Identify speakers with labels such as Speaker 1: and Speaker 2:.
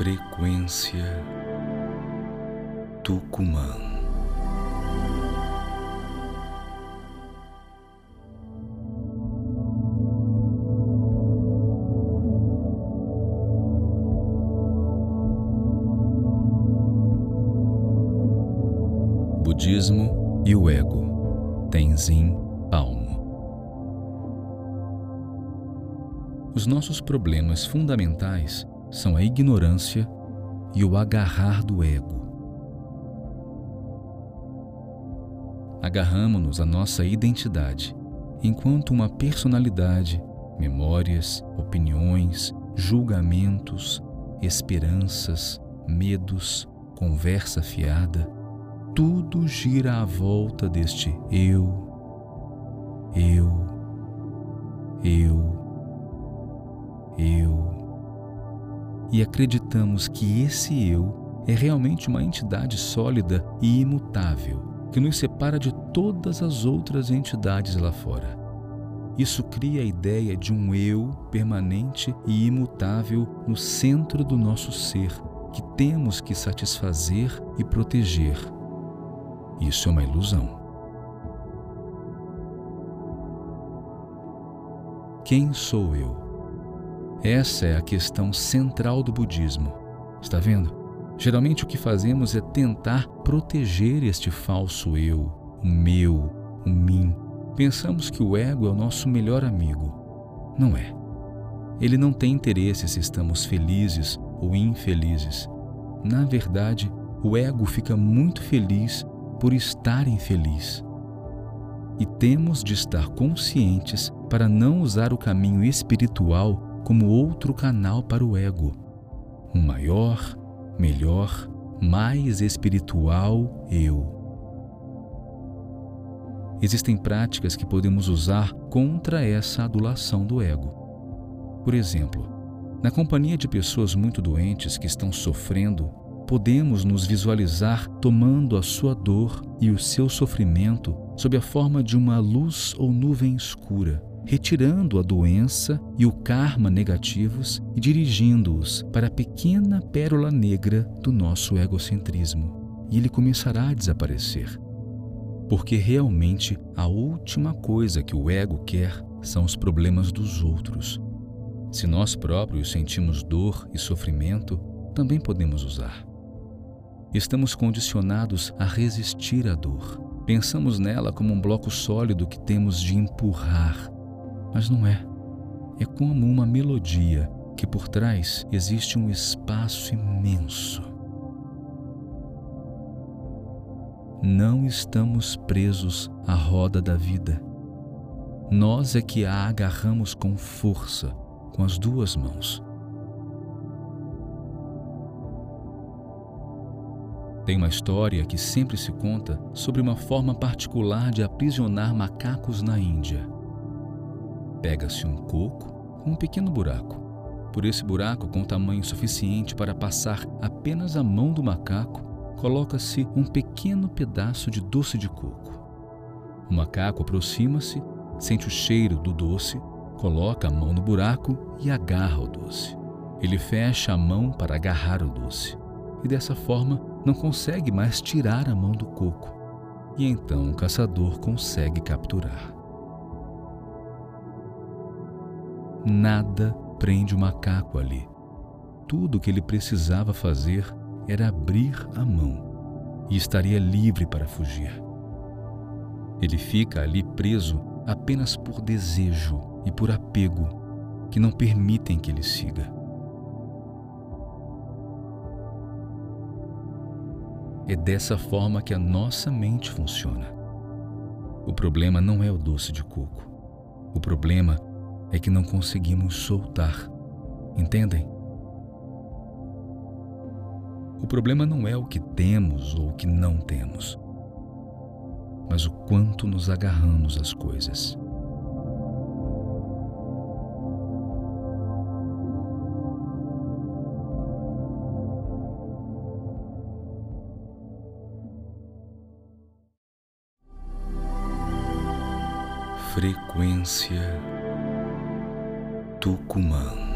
Speaker 1: Frequência Tucumã. Budismo e o Ego, Tenzin Palmo. Os nossos problemas fundamentais são a ignorância e o agarrar do ego. Agarramos-nos à nossa identidade, enquanto uma personalidade, memórias, opiniões, julgamentos, esperanças, medos, conversa fiada, tudo gira à volta deste eu, eu, eu, e acreditamos que esse eu é realmente uma entidade sólida e imutável que nos separa de todas as outras entidades lá fora. Isso cria a ideia de um eu permanente e imutável no centro do nosso ser, que temos que satisfazer e proteger. Isso é uma ilusão. Quem sou eu? Essa é a questão central do budismo. Está vendo? Geralmente o que fazemos é tentar proteger este falso eu, o meu, o mim. Pensamos que o ego é o nosso melhor amigo. Não é. Ele não tem interesse se estamos felizes ou infelizes. Na verdade, o ego fica muito feliz por estar infeliz. E temos de estar conscientes para não usar o caminho espiritual como outro canal para o ego, um maior, melhor, mais espiritual eu. Existem práticas que podemos usar contra essa adulação do ego. Por exemplo, na companhia de pessoas muito doentes que estão sofrendo, podemos nos visualizar tomando a sua dor e o seu sofrimento sob a forma de uma luz ou nuvem escura retirando a doença e o karma negativos e dirigindo-os para a pequena pérola negra do nosso egocentrismo. E ele começará a desaparecer. Porque realmente a última coisa que o ego quer são os problemas dos outros. Se nós próprios sentimos dor e sofrimento, também podemos usar. Estamos condicionados a resistir à dor. Pensamos nela como um bloco sólido que temos de empurrar mas não é. É como uma melodia que por trás existe um espaço imenso. Não estamos presos à roda da vida. Nós é que a agarramos com força, com as duas mãos. Tem uma história que sempre se conta sobre uma forma particular de aprisionar macacos na Índia. Pega-se um coco com um pequeno buraco. Por esse buraco, com tamanho suficiente para passar apenas a mão do macaco, coloca-se um pequeno pedaço de doce de coco. O macaco aproxima-se, sente o cheiro do doce, coloca a mão no buraco e agarra o doce. Ele fecha a mão para agarrar o doce e dessa forma não consegue mais tirar a mão do coco. E então o caçador consegue capturar. Nada prende o macaco ali. Tudo o que ele precisava fazer era abrir a mão e estaria livre para fugir. Ele fica ali preso apenas por desejo e por apego que não permitem que ele siga. É dessa forma que a nossa mente funciona. O problema não é o doce de coco. O problema é que não conseguimos soltar. Entendem? O problema não é o que temos ou o que não temos, mas o quanto nos agarramos às coisas. Frequência Tucumã.